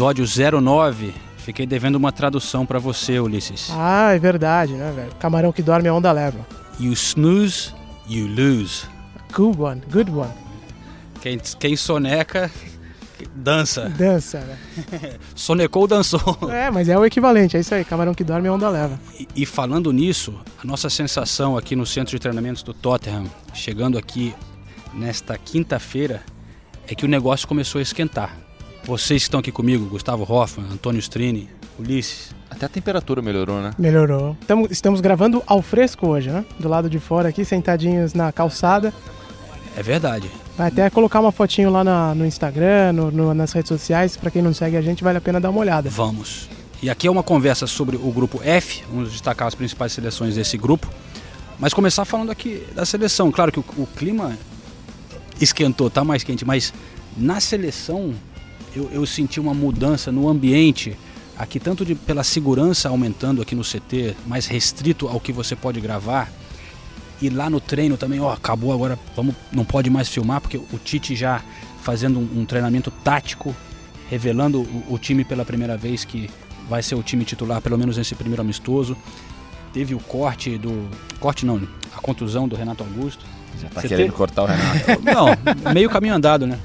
Episódio 09. Fiquei devendo uma tradução pra você, Ulisses. Ah, é verdade, né, velho? Camarão que dorme a onda leva. You snooze, you lose. Good one, good one. Quem, quem soneca, dança. Dança, né? Sonecou, dançou. É, mas é o equivalente, é isso aí. Camarão que dorme a onda leva. E, e falando nisso, a nossa sensação aqui no centro de treinamentos do Tottenham, chegando aqui nesta quinta-feira, é que o negócio começou a esquentar. Vocês que estão aqui comigo, Gustavo Hoffman, Antônio Strini, Ulisses, Até a temperatura melhorou, né? Melhorou. Tamo, estamos gravando ao fresco hoje, né? Do lado de fora aqui, sentadinhos na calçada. é verdade. Vai até colocar uma fotinho lá na- no Instagram, no- no- nas redes sociais. Pra quem não segue a gente, vale a pena dar uma olhada. Vamos. E aqui é uma conversa sobre o grupo F, vamos destacar as principais seleções desse grupo. Mas começar falando aqui da seleção. Claro que o, o clima esquentou, tá mais quente, mas na seleção eu, eu senti uma mudança no ambiente. Aqui, tanto de, pela segurança aumentando aqui no CT, mais restrito ao que você pode gravar. E lá no treino também, ó, acabou agora, vamos, não pode mais filmar, porque o Tite já fazendo um, um treinamento tático, revelando o, o time pela primeira vez que vai ser o time titular, pelo menos nesse primeiro amistoso. Teve o corte do. Corte não, a contusão do Renato Augusto. Já tá Você querendo tem- cortar o Renato. Não, meio caminho andado, né?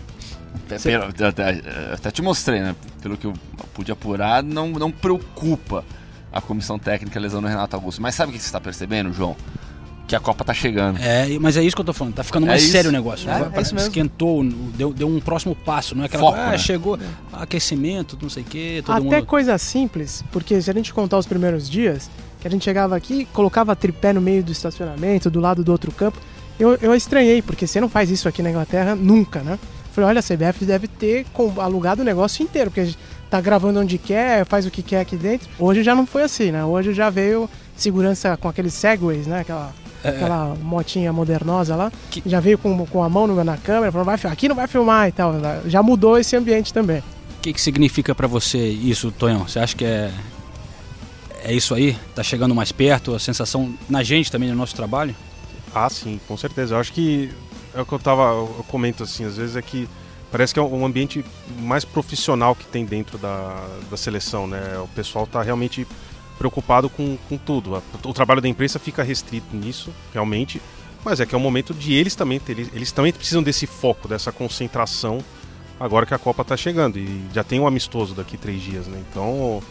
Pelo- eu até, até te mostrei, né? Pelo que eu pude apurar, não, não preocupa a comissão técnica a lesão do Renato Augusto. Mas sabe o que você está percebendo, João? Que a Copa tá chegando. É, mas é isso que eu tô falando, tá ficando É mais isso. sério o negócio. É, é isso mesmo. Esquentou, deu, deu um próximo passo, não é aquela Foco, coisa, ah, né? chegou aquecimento, não sei o quê, todo Até mundo. coisa simples, porque se a gente contar os primeiros dias, que a gente chegava aqui, colocava tripé no meio do estacionamento, do lado do outro campo, eu, eu estranhei, porque você não faz isso aqui na Inglaterra nunca, né? Falei, olha, a CBF deve ter alugado o negócio inteiro, porque a gente tá gravando onde quer, faz o que quer aqui dentro. Hoje já não foi assim, né? Hoje já veio segurança com aqueles segways, né? Aquela, aquela motinha modernosa lá. Que- Já veio com, com a mão na câmera, falou, vai, aqui não vai filmar e tal. Já mudou esse ambiente também. O que, que significa pra você isso, Tonhão? Você acha que é. É isso aí? Tá chegando mais perto? A sensação na gente também, no nosso trabalho? Ah, sim, com certeza. Eu acho que é o que eu tava, eu comento assim, às vezes é que parece que é um ambiente mais profissional que tem dentro da, da seleção, né? O pessoal tá realmente preocupado com, com tudo. O trabalho da imprensa fica restrito nisso, realmente, mas é que é o momento de eles também, eles, eles também precisam desse foco, dessa concentração agora que a Copa tá chegando e já tem um amistoso daqui três dias, né? Então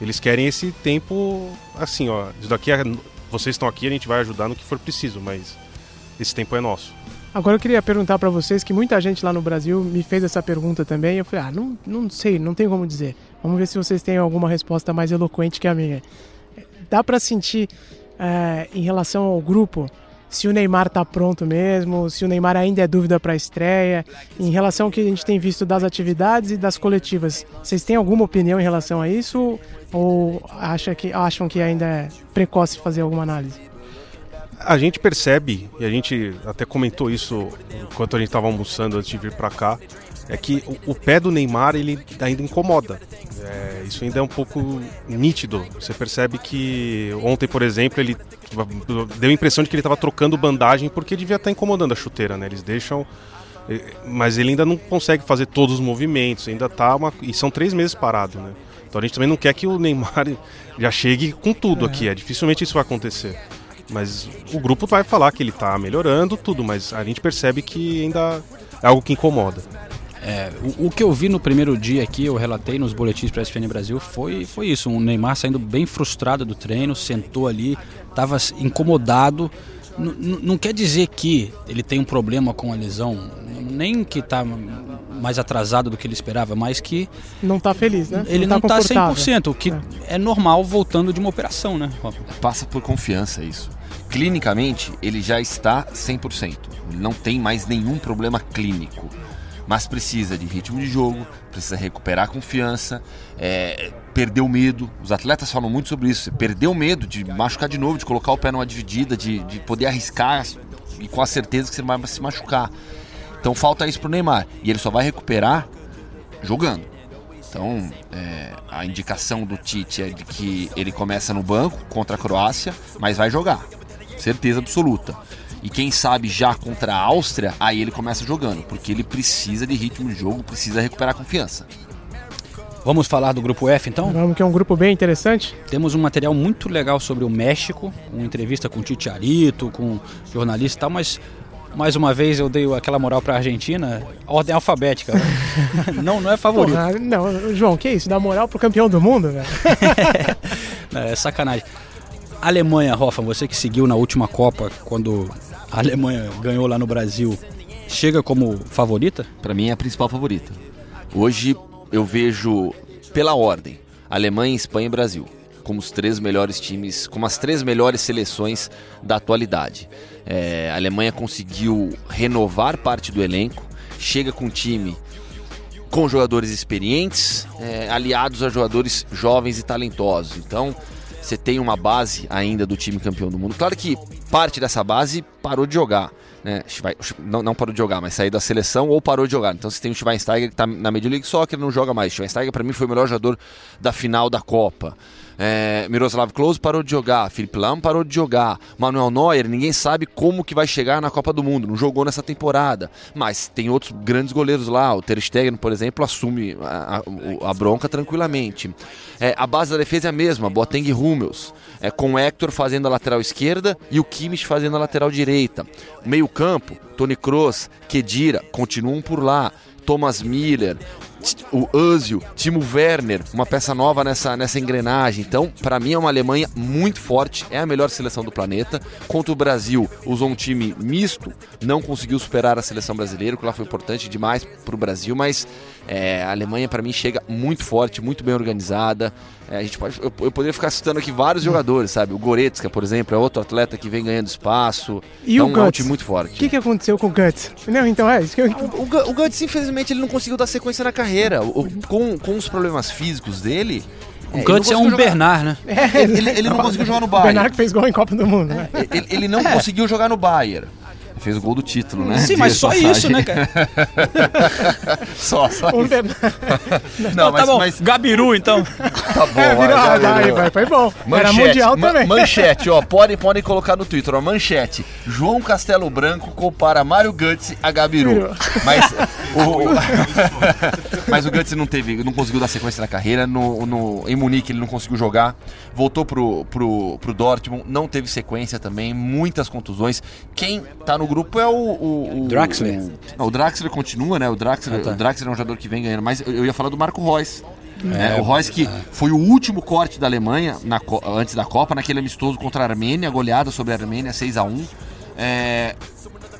eles querem esse tempo assim, ó, isso daqui é, vocês estão aqui, a gente vai ajudar no que for preciso, mas esse tempo é nosso. Agora eu queria perguntar pra vocês que muita gente lá no Brasil me fez essa pergunta também. Eu falei, ah, não, não sei, não tem como dizer. Vamos ver se vocês têm alguma resposta mais eloquente que a minha. Dá pra sentir eh, em relação ao grupo se o Neymar tá pronto mesmo, se o Neymar ainda é dúvida pra estreia, em relação ao que a gente tem visto das atividades e das coletivas. Vocês têm alguma opinião em relação a isso ou acha que, acham que ainda é precoce fazer alguma análise? A gente percebe, e a gente até comentou isso enquanto a gente estava almoçando antes de vir para cá, é que o, o pé do Neymar ele ainda incomoda. É, isso ainda é um pouco nítido. Você percebe que ontem, por exemplo, ele deu a impressão de que ele estava trocando bandagem porque devia estar incomodando a chuteira, né? Eles deixam eh, mas ele ainda não consegue fazer todos os movimentos, ainda tá uma... e são três meses parado, né? Então a gente também não quer que o Neymar já chegue com tudo aqui, é dificilmente isso vai acontecer. Mas o grupo vai falar que ele tá melhorando tudo, mas a gente percebe que ainda é algo que incomoda. É, o, o que eu vi no primeiro dia aqui, eu relatei nos boletins para a SFN Brasil, foi, foi isso. O Neymar saindo bem frustrado do treino, sentou ali, estava incomodado. N- n- não quer dizer que ele tem um problema com a lesão, nem que está mais atrasado do que ele esperava, mas que Não tá feliz, né? ele não tá está confortável. 100%, o que é. normal voltando de uma operação, né? Passa por confiança isso. Clinicamente, ele já está 100%. Ele não tem mais nenhum problema clínico. Mas precisa de ritmo de jogo, precisa recuperar a confiança, é, perder o medo. Os atletas falam muito sobre isso. Perder o medo de machucar de novo, de colocar o pé numa dividida, de, de poder arriscar e com a certeza que você vai se machucar. Então falta isso pro Neymar. E ele só vai recuperar jogando. Então, é, a indicação do Tite é de que ele começa no banco contra a Croácia, mas vai jogar. Certeza absoluta. E quem sabe já contra a Áustria, aí ele começa jogando, porque ele precisa de ritmo de jogo, precisa recuperar a confiança. Vamos falar do grupo F então? Vamos, que é um grupo bem interessante. Temos um material muito legal sobre o México, uma entrevista com o Tite Arito, com jornalista e tal, mas mais uma vez eu dei aquela moral para a Argentina, ordem alfabética. não, não é favorito. Porra, não, João, que isso? Dá moral pro campeão do mundo, velho? é sacanagem. Alemanha, Hoffman, você que seguiu na última Copa, quando a Alemanha ganhou lá no Brasil, chega como favorita? Para mim é a principal favorita. Hoje eu vejo pela ordem Alemanha, Espanha e Brasil como os três melhores times, como as três melhores seleções da atualidade. É, a Alemanha conseguiu renovar parte do elenco, chega com um time com jogadores experientes, é, aliados a jogadores jovens e talentosos. Então, você tem uma base ainda do time campeão do mundo. Claro que parte dessa base parou de jogar. Né? Não, não parou de jogar, mas saiu da seleção ou parou de jogar. Então você tem o Schweinsteiger que está na Major League Soccer, não joga mais. Schweinsteiger para mim foi o melhor jogador da final da Copa. É, Miroslav Klose parou de jogar, Felipe Lam parou de jogar, Manuel Neuer, ninguém sabe como que vai chegar na Copa do Mundo, não jogou nessa temporada, mas tem outros grandes goleiros lá, o Ter Stegen, por exemplo, assume a, a, a bronca tranquilamente. É, a base da defesa é a mesma, Boateng e Hummels, é, com o Hector fazendo a lateral esquerda e o Kimmich fazendo a lateral direita. Meio campo, Tony Kroos, Kedira, continuam por lá. Thomas Miller, o Özil, Timo Werner, uma peça nova nessa, nessa engrenagem. Então, para mim é uma Alemanha muito forte, é a melhor seleção do planeta. Contra o Brasil, usou um time misto, não conseguiu superar a seleção brasileira, que lá foi importante demais para o Brasil, mas é, a Alemanha para mim chega muito forte, muito bem organizada. É, a gente pode, eu, eu, poderia ficar citando aqui vários jogadores, sabe? O Goretzka, por exemplo, é outro atleta que vem ganhando espaço. E então, o Guts? É um time muito forte. O que, que aconteceu com o Guts? Não, então é isso que eu... o, o, o Guts, infelizmente, ele não conseguiu dar sequência na carreira. O, com, com os problemas físicos dele, o é, Guts é um jogar. Bernard, né? É, ele, ele, ele, não conseguiu jogar no Bayern. O Bernard que fez gol em Copa do Mundo, né? Ele, ele não é. conseguiu jogar no Bayern fez o gol do título, né? Sim, mas só passagem. isso, né, cara? só, só um isso. Não, não mas, tá bom. Mas... Gabiru, então. tá bom, é, virou, vai, Gabiru. Vai, foi bom. Manchete, Era mundial ma também. Manchete, ó, podem, podem colocar no Twitter, ó, manchete. João Castelo Branco compara Mário Götze a Gabiru. Virou. Mas o, mas o Götze não teve, não conseguiu dar sequência na carreira. No, no, em Munique ele não conseguiu jogar. Voltou pro, pro, pro Dortmund, não teve sequência também, muitas contusões. Quem tá no grupo é o. O, o Draxler. O, não, o Draxler continua, né? O Draxler, ah, tá. o Draxler é um jogador que vem ganhando, mas eu, eu ia falar do Marco Reus. É, o Reus que foi o último corte da Alemanha na, antes da Copa, naquele amistoso contra a Armênia, goleada sobre a Armênia 6 a 1 é,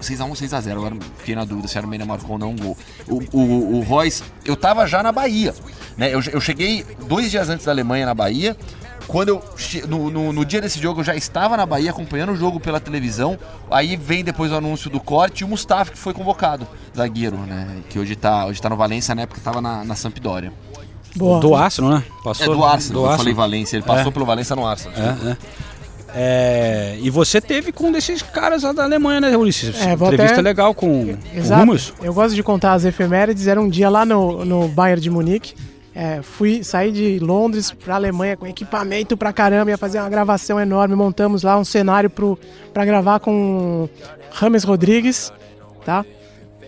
6x1 6x0, agora fiquei na dúvida se a Armênia marcou ou não um gol. O, o, o Royce, eu tava já na Bahia, né? Eu, eu cheguei dois dias antes da Alemanha na Bahia, quando eu no, no, no, dia desse jogo eu já estava na Bahia acompanhando o jogo pela televisão. Aí vem depois o anúncio do corte e o Mustafa que foi convocado, zagueiro, né? Que hoje tá, hoje tá no Valência, na época estava na, na Sampdoria. Boa. Do Arsenal, né? Passou é do Arsenal, do eu falei Valência, ele passou é. pelo Valência no Arsenal. É, é. É, e você teve com um desses caras lá da Alemanha, né, Ulisses? É, Entrevista até... legal com, Exato. com Eu gosto de contar as efemérides. Era um dia lá no, no Bayern de Munique. É, fui sair de Londres para Alemanha com equipamento pra caramba, ia fazer uma gravação enorme. Montamos lá um cenário para gravar com Rames Rodrigues, tá?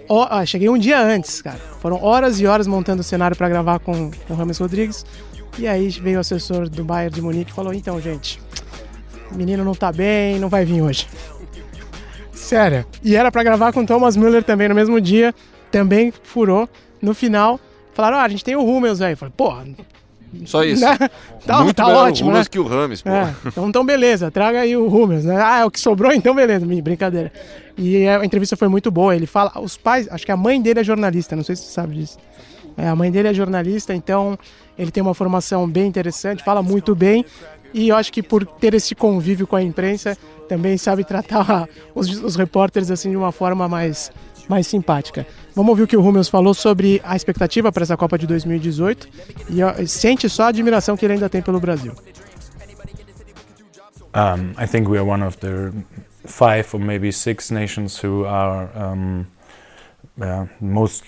O, cheguei um dia antes, cara. Foram horas e horas montando o cenário para gravar com o Rames Rodrigues. E aí veio o assessor do Bayern de Munique e falou: então, gente, o menino não tá bem, não vai vir hoje. Sério. E era para gravar com Thomas Müller também no mesmo dia, também furou. No final, Falaram, ah, a gente tem o Hummels aí. Falei, porra. Só isso. Né? Tá, Muito tá ótimo. O né? que o Rames, pô. É, então, então, beleza, traga aí o Hummels, né? Ah, é o que sobrou, então beleza, brincadeira. E a entrevista foi muito boa. Ele fala, os pais, acho que a mãe dele é jornalista, não sei se você sabe disso. É, a mãe dele é jornalista, então ele tem uma formação bem interessante, fala muito bem. E eu acho que por ter esse convívio com a imprensa, também sabe tratar os, os repórteres assim de uma forma mais, mais simpática. Vamos ouvir o que o Rúmeus falou sobre a expectativa para essa Copa de 2018 e sente só a admiração que ele ainda tem pelo Brasil. Um, I think we are one of the five or maybe six nations who are um, uh, most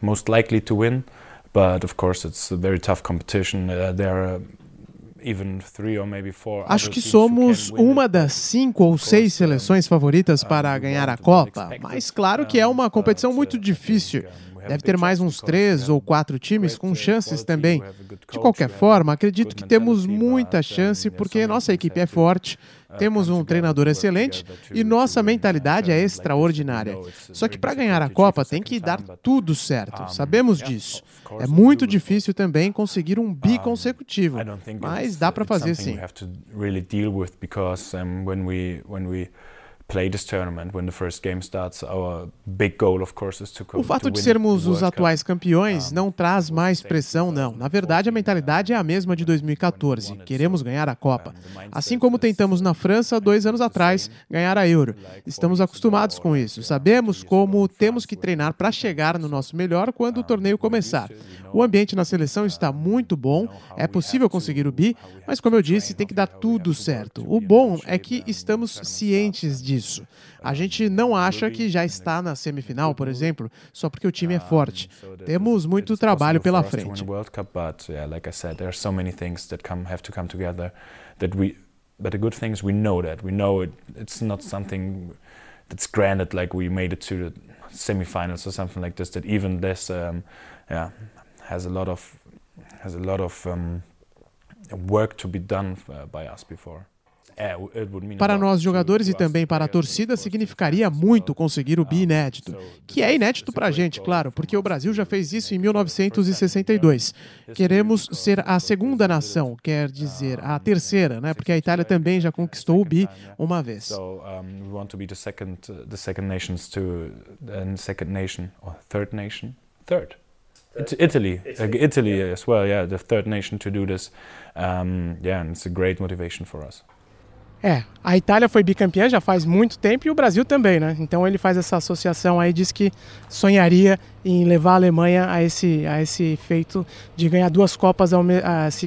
most likely to win. But of course, it's a very tough competition. Uh, there are Acho que somos uma das cinco ou seis seleções favoritas para ganhar a Copa, mas claro que é uma competição muito difícil. Deve ter mais uns três ou quatro times com chances também. De qualquer forma, acredito que temos muita chance porque nossa equipe é forte, temos um treinador excelente e nossa mentalidade é extraordinária. Só que para ganhar a Copa tem que dar tudo certo, sabemos disso. É muito difícil também conseguir um bi consecutivo, mas dá para fazer sim play this tournament when the first game starts. Our big goal, of course, is to O fato de sermos os atuais campeões não traz mais pressão, não. Na verdade, a mentalidade é a mesma de 2014. Queremos ganhar a Copa. Assim como tentamos na França dois anos atrás ganhar a Euro. Estamos acostumados com isso. Sabemos como temos que treinar para chegar no nosso melhor quando o torneio começar. O ambiente na seleção está muito bom. É possível conseguir o bi, mas como eu disse, tem que dar tudo certo. O bom é que estamos cientes de disso. A gente não acha que já está na semifinal, por exemplo, só porque o time é forte. Temos muito trabalho pela frente. But the good thing is we know that we know it. It's not something that's granted like we made it to the semifinals or something like this. That even this, um, yeah, has a lot of has a lot of um, work to be done uh, by us before. É, para nós jogadores e também para a torcida, significaria muito conseguir o bi inédito, que é inédito para a gente, claro, porque o Brasil já fez isso em 1962. Queremos ser a segunda nação, quer dizer, a terceira, né? Porque a Itália também já conquistou o bi uma vez. Third. Italy, Italy, Italy as well, yeah, the third nation to do this. Um, yeah, and it's a great motivation for us. É, a Itália foi bicampeã já faz muito tempo e o Brasil também, né? Então ele faz essa associação aí, diz que sonharia em levar a Alemanha a esse, a esse feito de ganhar duas Copas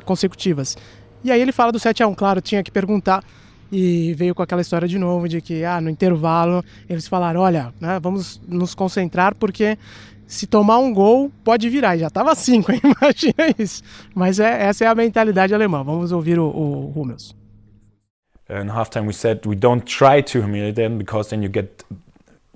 consecutivas. E aí ele fala do 7 a 1 claro, tinha que perguntar e veio com aquela história de novo de que ah, no intervalo eles falaram, olha, né, vamos nos concentrar porque se tomar um gol pode virar. E já estava cinco, imagina isso. Mas é, essa é a mentalidade alemã. Vamos ouvir o, o. in halftime we said we don't try to humiliate them because then you get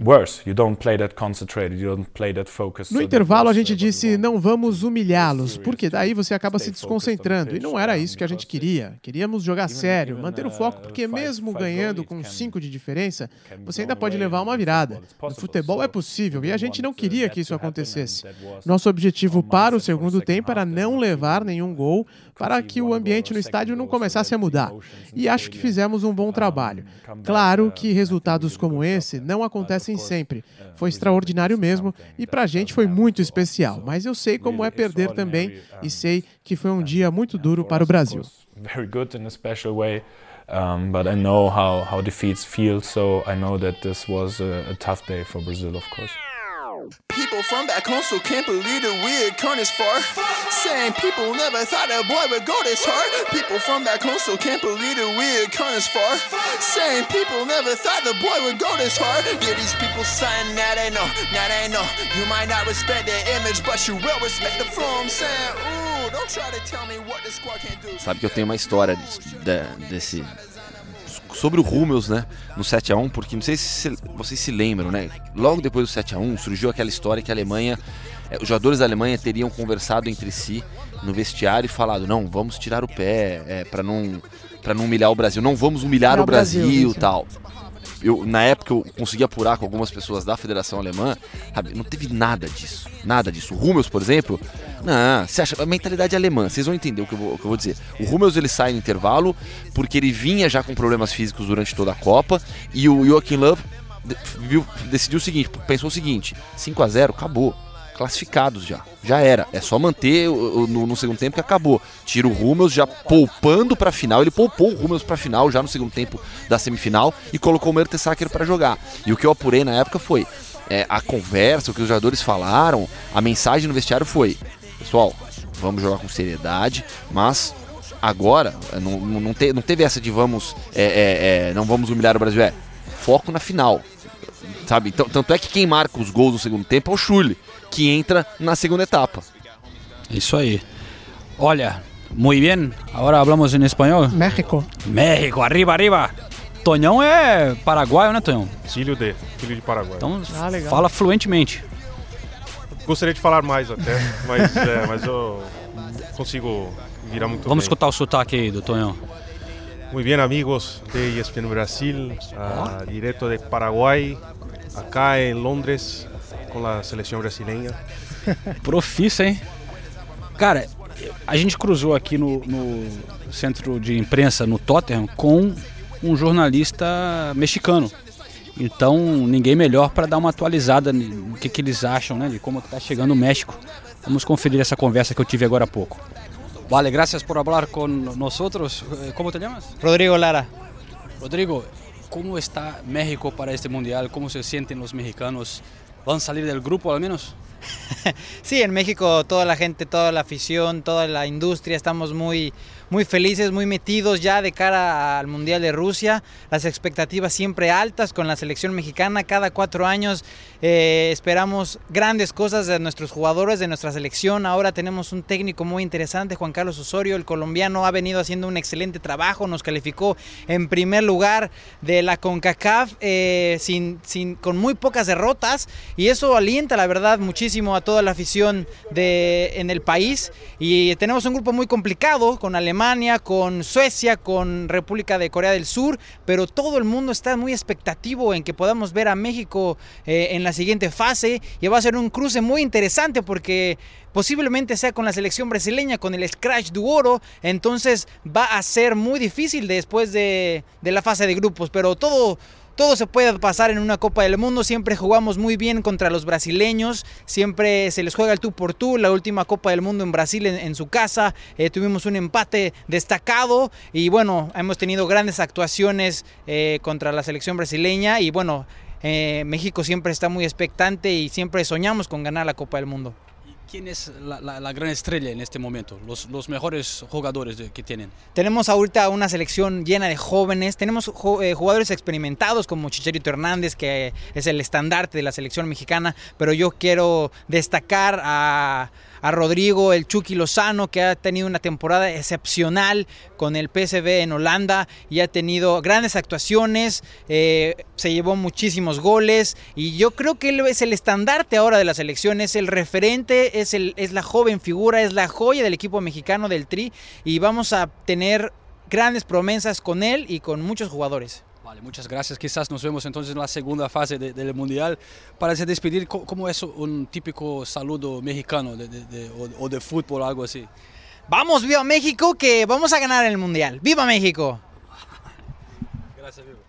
worse. You don't play that concentrated, you don't play that focused. No intervalo a gente disse não vamos humilhá-los, porque daí você acaba se desconcentrando e não era isso que a gente queria. Queríamos jogar sério, manter o foco, porque mesmo ganhando com 5 de diferença, você ainda pode levar uma virada. No futebol é possível e a gente não queria que isso acontecesse. Nosso objetivo para o segundo tempo era não levar nenhum gol para que o ambiente no estádio não começasse a mudar. E acho que fizemos um bom trabalho. Claro que resultados como esse não acontecem sempre. Foi extraordinário mesmo e para a gente foi muito especial. Mas eu sei como é perder também e sei que foi um dia muito duro para o Brasil. Um, but I know how, how defeats feel, so I know that this was a, a tough day for Brazil, of course. People from back home still can't believe the weird come this far. Saying people never thought a boy would go this hard. People from back home still can't believe the weird come this far. Saying people never thought the boy would go this hard. Yeah, these people saying now they know, now they know. You might not respect their image, but you will respect the flow. I'm saying, ooh, don't try to tell me what the squad can do. Sabe que eu tenho uma história desse sobre o Rummels, né, no 7 a 1 porque não sei se vocês se lembram, né? Logo depois do 7 a 1 surgiu aquela história que a Alemanha, eh, os jogadores da Alemanha teriam conversado entre si no vestiário e falado: "Não, vamos tirar o pé, é, para não para não humilhar o Brasil, não vamos humilhar não, o Brasil, Brasil tal" eu, na época eu consegui apurar com algumas pessoas da Federação Alemã, sabe, não teve nada disso. Nada disso. O Rummels, por exemplo, não, você acha, a mentalidade alemã, vocês vão entender o que, eu vou, o que eu vou dizer. O Rummels ele sai no intervalo porque ele vinha já com problemas físicos durante toda a Copa e o Joachim viu, decidiu o seguinte, pensou o seguinte, 5 a 0 acabou. Classificados já. Já era. É só manter o, o, no, no, segundo tempo que acabou. Tira o Rummels já poupando para a final. Ele poupou o Rummels para a final já no segundo tempo da semifinal e colocou o Mertesacker para jogar. E o que eu apurei na época foi é, a conversa, o que os jogadores falaram, a mensagem no vestiário foi: pessoal, vamos jogar com seriedade, mas agora não, não, te, não teve essa de vamos é, é, é, não vamos humilhar o Brasil. É foco na final. Sabe? Então, tanto é que quem marca os gols no segundo tempo é o Chule, que entra na segunda etapa. Isso aí. Olha, muito bem. Agora falamos em espanhol. México. México, arriba, arriba. Tonhão é paraguaio, né, Tonhão? Filho de, filho de Paraguai. Então ah, fala fluentemente. Gostaria de falar mais até, mas, é, mas eu consigo virar muito Vamos bem. escutar o sotaque aí do Tonhão. Muy bien amigos de ESPN Brasil, uh, direto de Paraguai, acá em Londres, com a seleção brasileira. Profissa, hein? Cara, a gente cruzou aqui no, no, centro de imprensa, no Tottenham, com um jornalista mexicano. Então, ninguém melhor para dar uma atualizada no que, que eles acham, né, de como está chegando o México. Vamos conferir essa conversa que eu tive agora há pouco. Vale, gracias por hablar con nosotros. Eh, ¿Cómo te llamas? Rodrigo Lara. Rodrigo, ¿cómo está México para este mundial? ¿Cómo se sienten los mexicanos? ¿Van a salir del grupo al menos? sí, en México toda la gente, toda la afición, toda la industria estamos muy muy felices, muy metidos ya de cara al Mundial de Rusia. Las expectativas siempre altas con la selección mexicana. Cada cuatro años eh, esperamos grandes cosas de nuestros jugadores, de nuestra selección. Ahora tenemos un técnico muy interesante, Juan Carlos Osorio, el colombiano, ha venido haciendo un excelente trabajo. Nos calificó en primer lugar de la CONCACAF eh, sin, sin, con muy pocas derrotas y eso alienta, la verdad, muchísimo a toda la afición de, en el país. Y tenemos un grupo muy complicado con Alemania con Suecia, con República de Corea del Sur, pero todo el mundo está muy expectativo en que podamos ver a México eh, en la siguiente fase y va a ser un cruce muy interesante porque posiblemente sea con la selección brasileña, con el Scratch du Oro, entonces va a ser muy difícil después de, de la fase de grupos, pero todo todo se puede pasar en una Copa del Mundo, siempre jugamos muy bien contra los brasileños, siempre se les juega el tú por tú, la última Copa del Mundo en Brasil en, su casa, eh, tuvimos un empate destacado. Y bueno, hemos tenido grandes actuaciones eh, contra la selección brasileña. Y bueno, eh, México siempre está muy expectante y siempre soñamos con ganar la Copa del Mundo. ¿Quién es la, la, gran estrella en este momento? Los, los mejores jugadores que tienen. Tenemos ahorita una selección llena de jóvenes. Tenemos eh, jugadores experimentados como Chicharito Hernández, que es el estandarte de la selección mexicana. Pero yo quiero destacar a a Rodrigo, el Chucky Lozano, que ha tenido una temporada excepcional con el PSV en Holanda y ha tenido grandes actuaciones, eh, se llevó muchísimos goles y yo creo que él es el estandarte ahora de la selección, es el referente, es, el, es la joven figura, es la joya del equipo mexicano del Tri y vamos a tener grandes promesas con él y con muchos jugadores. Vale, muchas gracias. Quizás nos vemos entonces en la segunda fase de, del Mundial. Para se despedir, ¿cómo es un típico saludo mexicano de, de, o, o, de fútbol, algo así? Vamos, viva México, que vamos a ganar el Mundial. ¡Viva México! Graças, viva.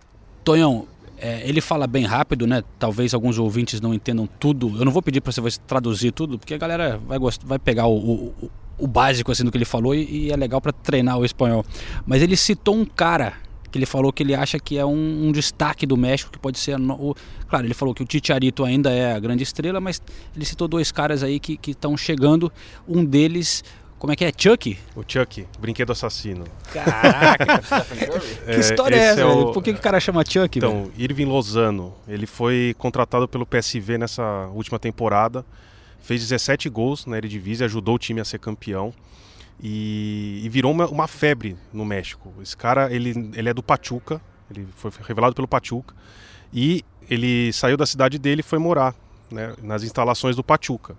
Tonhão, é, ele fala bem rápido, né? Talvez alguns ouvintes não entendam tudo. Eu não vou pedir para você traduzir tudo, porque a galera vai, vai pegar o, o, o básico assim do que ele falou e, e é legal para treinar o espanhol. Mas ele citou um cara que ele falou que ele acha que é um, um destaque do México, que pode ser. O, claro, ele falou que o Titiarito ainda é a grande estrela, mas ele citou dois caras aí que estão chegando. Um deles. Como é que é? Chuck? O Chuck, brinquedo assassino. Caraca! que história é essa? É o... Por que, que o cara chama Chuck? Então, velho? Irving Lozano, ele foi contratado pelo PSV nessa última temporada, fez 17 gols na Eredivisie, ajudou o time a ser campeão. E, e virou uma, uma, febre no México. Esse cara, ele, ele é do Pachuca, ele foi revelado pelo Pachuca, e ele saiu da cidade dele e foi morar né, nas instalações do Pachuca.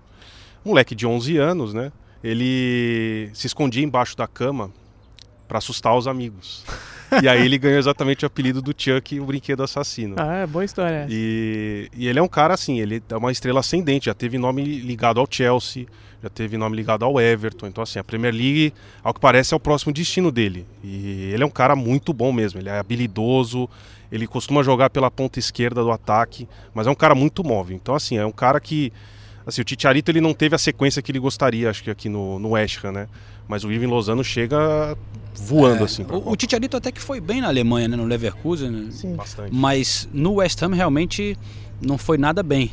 Moleque de 11 anos, né? Ele se escondia embaixo da cama para assustar os amigos. e aí ele ganhou exatamente o apelido do Chuck, o brinquedo assassino. Ah, é boa história. E, e ele é um cara assim, ele é uma estrela ascendente, já teve nome ligado ao Chelsea, já teve nome ligado ao Everton. Então, assim, a Premier League, ao que parece, é o próximo destino dele. E ele é um cara muito bom mesmo, ele é habilidoso, ele costuma jogar pela ponta esquerda do ataque, mas é um cara muito móvel. Então, assim, é um cara que Assim, o Titiarito ele não teve a sequência que ele gostaria, acho que aqui no, no West Ham, né? Mas o Irving Lozano chega voando, É, assim. o, o. Titiarito até que foi bem na Alemanha, né, no Leverkusen, né? Sim. Bastante. mas no West Ham realmente não foi nada bem.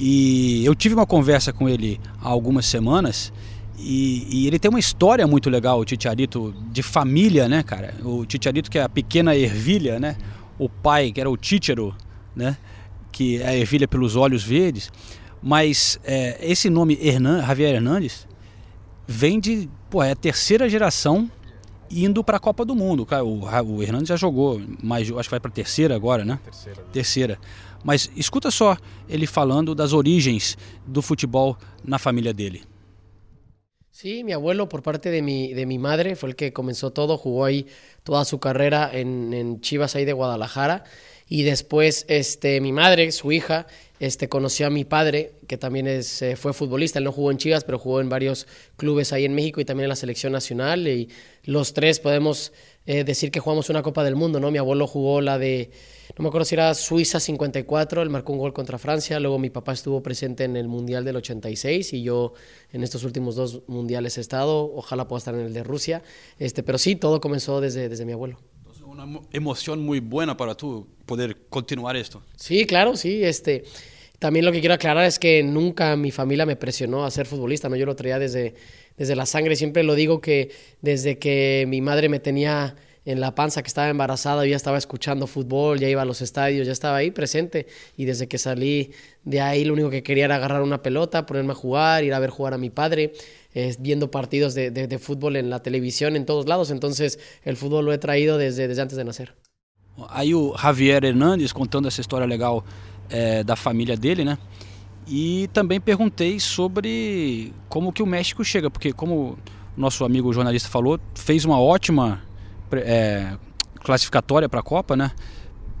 E eu tive uma conversa com ele há algumas semanas e, e ele tem uma história muito legal, o Titiarito, de família, né, cara? O Titiarito que é a pequena ervilha, né? O pai que era o Tíchero, né? Que é a ervilha pelos olhos verdes. Mas é, esse nome Hernan, Javier Hernandes vem de, pô, é a terceira geração indo para a Copa do Mundo. O, o Hernandes já jogou, mas acho que vai para a terceira agora, né? Terceira. Terceira. Mas escuta só ele falando das origens do futebol na família dele. Sí, mi abuelo por parte de mi, de mi madre fue el que comenzó todo, jugó ahí toda su carrera en, en Chivas ahí de Guadalajara y después este, mi madre, su hija, este, conoció a mi padre, que también es, eh, fue futbolista, él no jugó en Chivas, pero jugó en varios clubes ahí en México y también en la selección nacional. Y los tres podemos eh, decir que jugamos una Copa del Mundo, ¿no? Mi abuelo jugó la de, no me acuerdo si era Suiza 54, él marcó un gol contra Francia, luego mi papá estuvo presente en el Mundial del 86 y yo en estos últimos dos mundiales he estado, ojalá pueda estar en el de Rusia, este, pero sí, todo comenzó desde, desde mi abuelo. Uma emoção muito boa para tu poder continuar esto. Sí, claro, sí. Este, también lo que quiero aclarar es que nunca mi familia me presionó a ser futbolista, ¿no? Yo lo traía desde, desde la sangre. Siempre lo digo que desde que mi madre me tenía en la panza, que estaba embarazada, yo ya estaba escuchando fútbol, ya iba a los estadios, ya estaba ahí presente. Y desde que salí de ahí, lo único que quería era agarrar una pelota, ponerme a jugar, ir a ver jugar a mi padre, eh, viendo partidos de, de- de fútbol en la televisión, en todos lados. Entonces, el fútbol lo he traído desde, desde antes de nacer. Aí o Javier Hernandes contando essa história legal é, da família dele, né? E também perguntei sobre como que o México chega, porque como o nosso amigo jornalista falou, fez uma ótima é, classificatória para a Copa, né?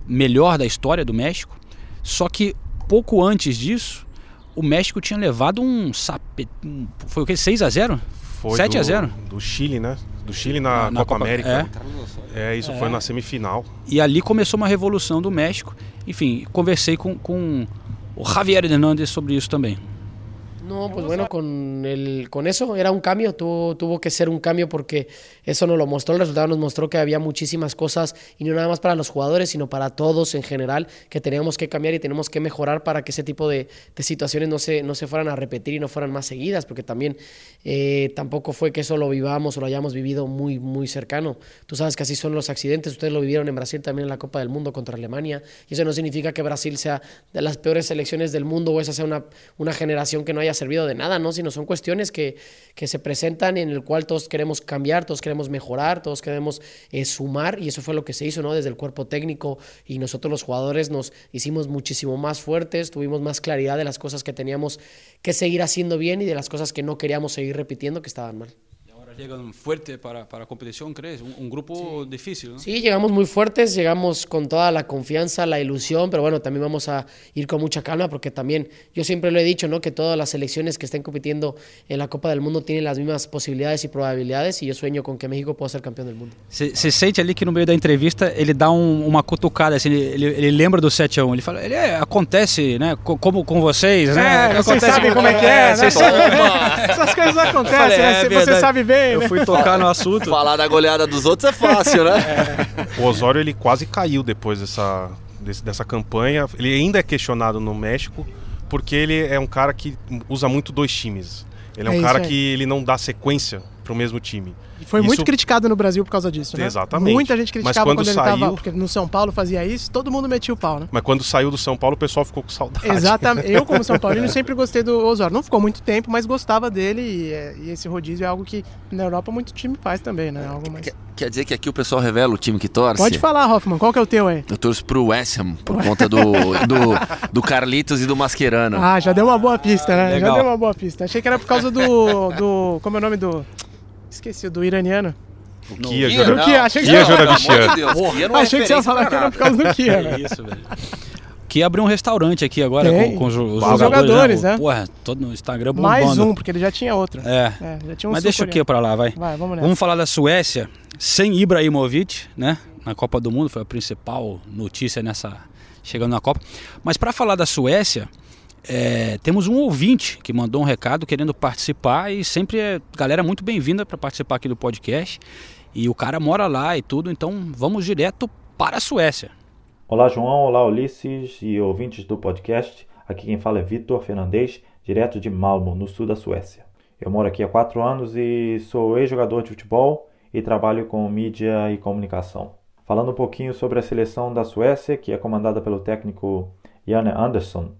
Melhor da história do México. Só que pouco antes disso, o México tinha levado um sape... um- foi o que 6 a 0? Foi 7 do, a 0? Do Chile, né? Do Chile na, Na- na Copa, Copa- América. É, isso foi na semifinal. E ali começou uma revolução do México. Enfim, conversei com, com o Javier Hernandes sobre isso também. No, pues bueno, con, el, con eso era un cambio, tuvo, tuvo que ser un cambio porque eso nos lo mostró, el resultado nos mostró que había muchísimas cosas y no nada más para los jugadores, sino para todos en general, que teníamos que cambiar y tenemos que mejorar para que ese tipo de, de situaciones no se, no se fueran a repetir y no fueran más seguidas, porque también eh, tampoco fue que eso lo vivamos o lo hayamos vivido muy, muy cercano. Tú sabes que así son los accidentes, ustedes lo vivieron en Brasil también en la Copa del Mundo contra Alemania, y eso no significa que Brasil sea de las peores selecciones del mundo o esa sea una, una generación que no haya servido de nada, ¿no? Sino son cuestiones que, que se presentan en el cual todos queremos cambiar, todos queremos mejorar, todos queremos eh, sumar, y eso fue lo que se hizo, ¿no? Desde el cuerpo técnico y nosotros los jugadores nos hicimos muchísimo más fuertes, tuvimos más claridad de las cosas que teníamos que seguir haciendo bien y de las cosas que no queríamos seguir repitiendo que estaban mal. Chegam forte para, para a competição, crees? Um, um grupo difícil, não? Sí, llegamos muy fuertes, llegamos con toda la confianza, la ilusión, pero bueno, también vamos a ir con mucha calma porque también yo siempre lo he dicho, ¿no? Que todas las selecciones que estén compitiendo en la Copa del Mundo tienen las mismas posibilidades y probabilidades y yo sueño con que México pueda ser campeón del mundo. Você sente ali que no meio da entrevista ele dá um- uma cutucada, assim, ele, ele, ele lembra do 7x1. Ele fala, ele é, acontece, né? co- Como com vocês, né? É, vocês Acontece sabem com- como é que é, né? vocês sabem- Essas coisas acontecem, Falei, né? é Você- Você verdade. sabe bem, Eu né? fui tocar no assunto. Falar da goleada dos outros é fácil, né? O Osório ele quase caiu depois dessa, desse- dessa campanha. Ele ainda é questionado no México porque ele é um cara que usa muito dois times. Ele é, É um cara aí. que ele não dá sequência pro mesmo time. E Foi Isso- muito criticado no Brasil por causa disso, né? Exatamente. Muita gente criticava quando quando, ele saiu- tava, porque no São Paulo fazia isso, todo mundo metia o pau, né? Mas quando saiu do São Paulo, o pessoal ficou com saudade. Exatamente. Eu, como São Paulino, sempre gostei do Osório. Não ficou muito tempo, mas gostava dele e, é, e esse rodízio é algo que na Europa muito time faz também, né? Algo mais... Quer, quer dizer que aqui o pessoal revela o time que torce? Pode falar, Hoffman, qual que é o teu aí? Eu torço pro West Ham por conta do, do, do Carlitos e do Mascherano. Ah, já deu uma boa pista, né? Legal. Já deu uma boa pista. Achei que era por causa do. do como é o nome do. Esqueci, do iraniano. O Kia, Kia, joga- Do Kia, achei que Kia. Deus, é Achei que você ia falar que era por causa do Kia, É velho. isso, velho. Que abriu um restaurante aqui agora com, com os, os Os jogadores, jogadores, né? Porra, todo no Instagram bombando. Mais um, porque ele já tinha outro. É. É, já tinha um Mas deixa o que pra lá, vai. Vai, vamos nessa. Vamos falar da Suécia, sem Ibrahimovic, né? Na Copa do Mundo, foi a principal notícia nessa chegando na Copa. Mas para falar da Suécia, É, temos um ouvinte que mandou um recado querendo participar e sempre é galera muito bem-vinda para participar aqui do podcast. E o cara mora lá e tudo, então vamos direto para a Suécia. Olá, João. Olá, Ulisses e ouvintes do podcast. Aqui quem fala é Vitor Fernandes, direto de Malmo, no sul da Suécia. Eu moro aqui há quatro anos e sou ex-jogador de futebol e trabalho com mídia e comunicação. Falando um pouquinho sobre a seleção da Suécia, que é comandada pelo técnico Janne Andersson,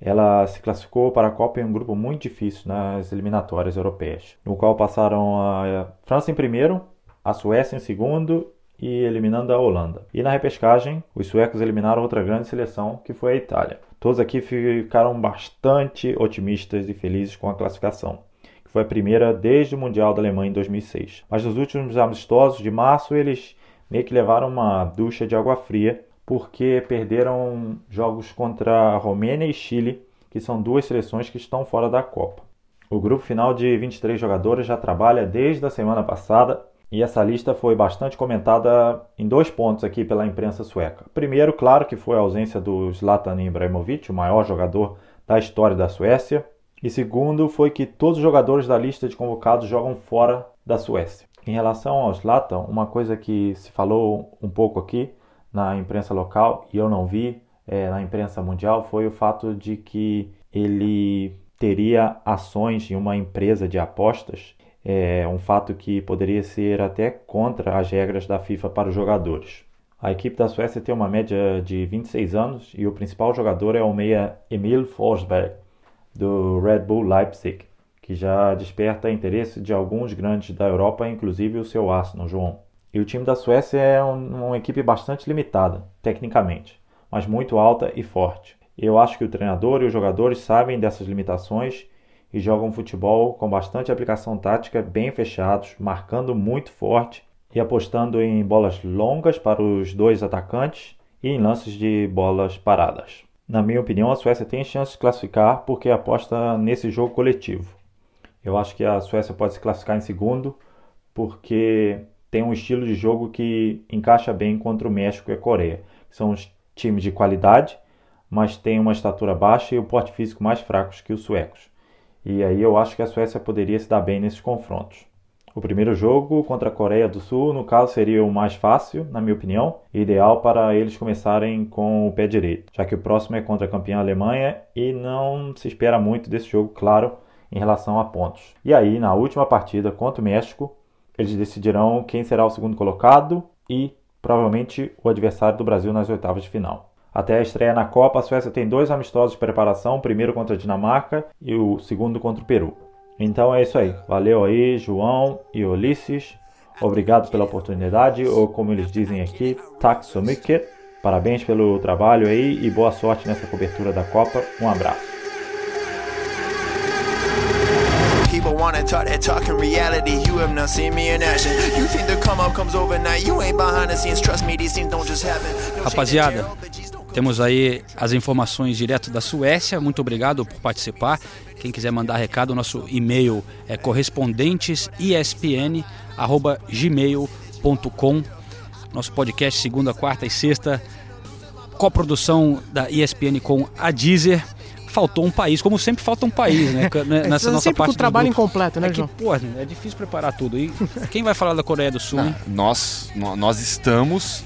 ela se classificou para a Copa em um grupo muito difícil nas eliminatórias europeias, no qual passaram a França em primeiro, a Suécia em segundo e eliminando a Holanda. E na repescagem, os suecos eliminaram outra grande seleção, que foi a Itália. Todos aqui ficaram bastante otimistas e felizes com a classificação, que foi a primeira desde o Mundial da Alemanha em 2006. Mas nos últimos amistosos de março, eles meio que levaram uma ducha de água fria, porque perderam jogos contra a Romênia e Chile, que são duas seleções que estão fora da Copa. O grupo final de 23 jogadores já trabalha desde a semana passada e essa lista foi bastante comentada em dois pontos aqui pela imprensa sueca. Primeiro, claro que foi a ausência do Zlatan Ibrahimovic, o maior jogador da história da Suécia. E segundo, foi que todos os jogadores da lista de convocados jogam fora da Suécia. Em relação ao Zlatan, uma coisa que se falou um pouco aqui na imprensa local e eu não vi é, na imprensa mundial foi o fato de que ele teria ações em uma empresa de apostas é um fato que poderia ser até contra as regras da FIFA para os jogadores. A equipe da Suécia tem uma média de 26 anos e o principal jogador é o meia Emil Forsberg, do Red Bull Leipzig, que já desperta interesse de alguns grandes da Europa, inclusive o seu Arsenal, João. E o time da Suécia é um, uma equipe bastante limitada, tecnicamente, mas muito alta e forte. Eu acho que o treinador e os jogadores sabem dessas limitações e jogam futebol com bastante aplicação tática, bem fechados, marcando muito forte e apostando em bolas longas para os dois atacantes e em lances de bolas paradas. Na minha opinião, a Suécia tem chance de classificar porque aposta nesse jogo coletivo. Eu acho que a Suécia pode se classificar em segundo porque tem um estilo de jogo que encaixa bem contra o México e a Coreia. São os times de qualidade, mas têm uma estatura baixa e o porte físico mais fracos que os suecos. E aí eu acho que a Suécia poderia se dar bem nesses confrontos. O primeiro jogo contra a Coreia do Sul, no caso, seria o mais fácil, na minha opinião, ideal para eles começarem com o pé direito, já que o próximo é contra a campeã Alemanha e não se espera muito desse jogo, claro, em relação a pontos. E aí, na última partida contra o México, eles decidirão quem será o segundo colocado e provavelmente o adversário do Brasil nas oitavas de final. Até a estreia na Copa, a Suécia tem dois amistosos de preparação, o primeiro contra a Dinamarca e o segundo contra o Peru. Então é isso aí. Valeu aí, João e Ulisses. Obrigado pela oportunidade, ou como eles dizem aqui, tack. Parabéns pelo trabalho aí e boa sorte nessa cobertura da Copa. Um abraço. People wanna talk that talk in reality. You have not seen me in action. You think the come up comes overnight. You ain't behind the scenes. Trust me, these things don't just happen. Rapaziada, temos aí as informações direto da Suécia. Muito obrigado por participar. Quem quiser mandar recado, nosso e-mail é correspondentesespn@gmail.com. Nosso podcast segunda, quarta e sexta, coprodução da ESPN com a Deezer faltou um país, como sempre falta um país, né? É, Nessa é, nossa sempre parte com o trabalho incompleto, né, é João? Que, pô, é difícil preparar tudo. E quem vai falar da Coreia do Sul? Não, nós, nós estamos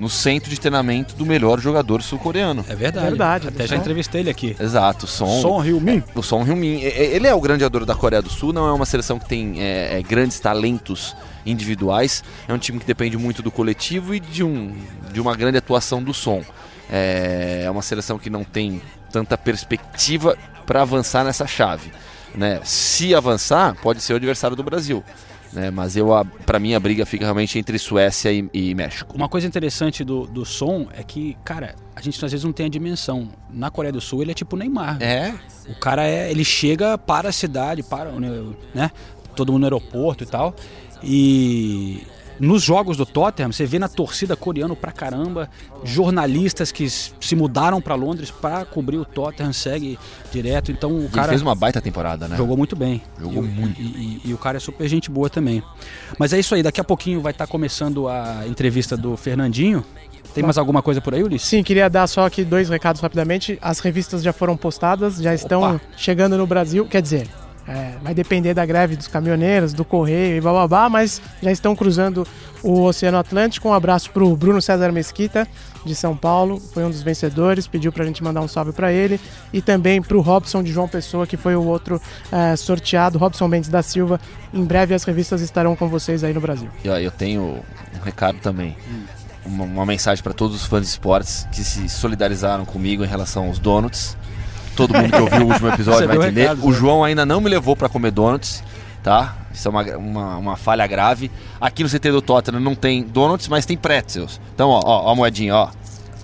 no centro de treinamento do melhor jogador sul-coreano. É verdade. verdade Até já entrevistei ele aqui. Exato, Son. Son Heung-min. É, o Son Heung-min. Ele é o grande jogador da Coreia do Sul, não é uma seleção que tem é, é, grandes talentos individuais. É um time que depende muito do coletivo e de, um, de uma grande atuação do Son. É, é uma seleção que não tem tanta perspectiva para avançar nessa chave. Né? Se avançar, pode ser o adversário do Brasil. Né? Mas eu, para mim, a briga fica realmente entre Suécia e, e, México. Uma coisa interessante do, do som é que, cara, a gente às vezes não tem a dimensão. Na Coreia do Sul ele é tipo Neymar. É. O cara é, ele chega para a cidade, para, né? Todo mundo no aeroporto e tal. E nos jogos do Tottenham, você vê na torcida coreano pra caramba, jornalistas que se mudaram para Londres para cobrir o Tottenham, segue direto. Então o e cara. fez uma baita temporada, né? Jogou muito bem. Jogou e, muito. E, e, e, o cara é super gente boa também. Mas é isso aí, daqui a pouquinho vai estar tá começando a entrevista do Fernandinho. Tem mais alguma coisa por aí, Ulisses? Sim, queria dar só aqui dois recados rapidamente. As revistas já foram postadas, já estão Opa. chegando no Brasil. Quer dizer, é, vai depender da greve dos caminhoneiros, do correio e bababá, mas já estão cruzando o Oceano Atlântico. Um abraço pro Bruno César Mesquita, de São Paulo, foi um dos vencedores, pediu pra gente mandar um salve para ele. E também pro Robson de João Pessoa, que foi o outro é, sorteado, Robson Mendes da Silva. Em breve as revistas estarão com vocês aí no Brasil. Eu tenho um recado também. Uma, uma mensagem para todos os fãs de esportes que se solidarizaram comigo em relação aos donuts. Todo mundo que ouviu o último episódio vai entender. recado, o né? João ainda não me levou para comer donuts, tá? Isso é uma, uma, uma falha grave. Aqui no CT do Tottenham não tem donuts, mas tem pretzels. Então, ó, ó, ó a moedinha, ó.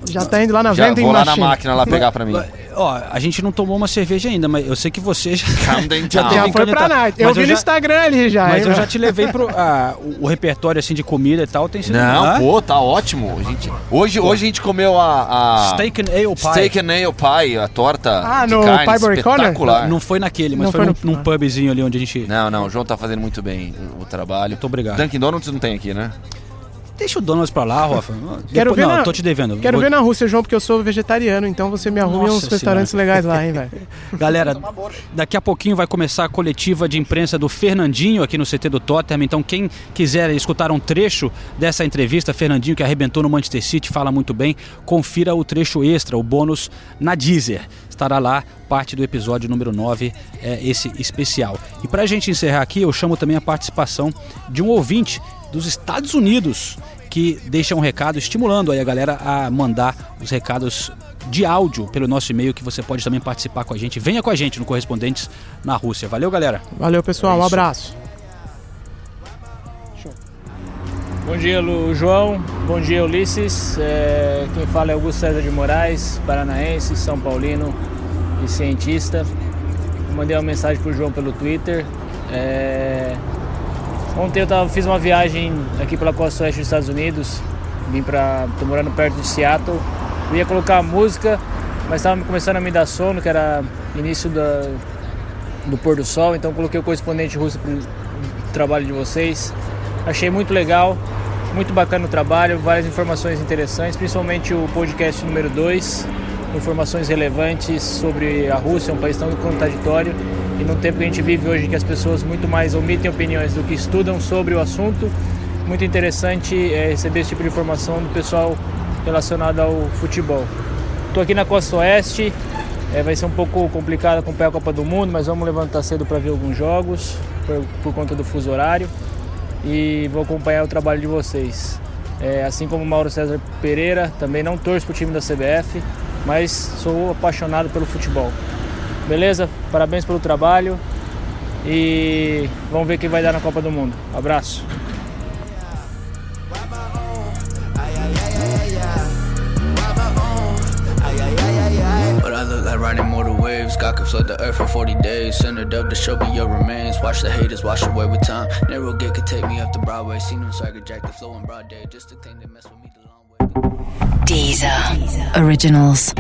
Já tá indo lá na Já venda vou lá na machine. máquina lá pegar para mim. Ó, a gente não tomou uma cerveja ainda, mas eu sei que você já, Camden já foi pra night. Eu Mas vi no já- Instagram ali já. Mas hein, eu meu? já te levei pro. ah, o, o repertório assim de comida e tal tem sido. Não, Hã? pô, tá ótimo. A gente, hoje, hoje a gente comeu a, a Steak and Ale Pie. Steak and Ale Pie, a torta Ah, de no carne Corner? espetacular. Não foi naquele, mas Não foi, foi num, no- num pubzinho ali onde a gente. Não, não, o João tá fazendo muito bem o, o trabalho. Muito obrigado. Dunkin' Donuts não tem aqui, né? Deixa o Donuts pra lá, Rafa. Quero Depois- ver não, na- tô te devendo. Quero Vou- ver na Rússia, João, porque eu sou vegetariano, então você me arrume Nossa uns restaurantes legais lá, hein, velho. Galera, daqui a pouquinho vai começar a coletiva de imprensa do Fernandinho aqui no CT do Tottenham. Então, quem quiser escutar um trecho dessa entrevista, Fernandinho que arrebentou no Manchester City, fala muito bem, confira o trecho extra, o bônus na Deezer. Estará lá parte do episódio número 9, é, esse especial. E para a gente encerrar aqui, eu chamo também a participação de um ouvinte dos Estados Unidos que deixa um recado estimulando aí a galera a mandar os recados de áudio pelo nosso e-mail que você pode também participar com a gente. Venha com a gente no Correspondentes na Rússia. Valeu, galera. Valeu, pessoal. É Um abraço. Bom dia, Lu João. Bom dia, Ulisses. É, quem fala é Augusto César de Moraes, paranaense, São Paulino e cientista. Mandei uma mensagem pro João pelo Twitter. É, ontem eu tava, fiz uma viagem aqui pela costa oeste dos Estados Unidos. Vim pra. tô morando perto de Seattle. Eu ia colocar música, mas estava começando a me dar sono, que era início da, do pôr do sol, então coloquei o correspondente russo pro trabalho de vocês. Achei muito legal, muito bacana o trabalho, várias informações interessantes, principalmente o podcast número 2, informações relevantes sobre a Rússia, um país tão contraditório e num tempo que a gente vive hoje que as pessoas muito mais omitem opiniões do que estudam sobre o assunto. Muito interessante é, receber esse tipo de informação do pessoal relacionado ao futebol. Estou aqui na Costa Oeste, é, vai ser um pouco complicado acompanhar a Copa do Mundo, mas vamos levantar cedo para ver alguns jogos por, por conta do fuso horário e vou acompanhar o trabalho de vocês. É, assim como Mauro César Pereira, também não torço para o time da CBF, mas sou apaixonado pelo futebol. Beleza? Parabéns pelo trabalho e vamos ver o que vai dar na Copa do Mundo. Abraço. But I look like riding mortal waves. God can flood the earth for 40 days. Centered up to show me your remains. Watch the haters wash away with time. Narrow gate could take me up the Broadway. Seen them swagger jack the flow in broad day. Just the thing that mess with me the long way. Deezer. Originals.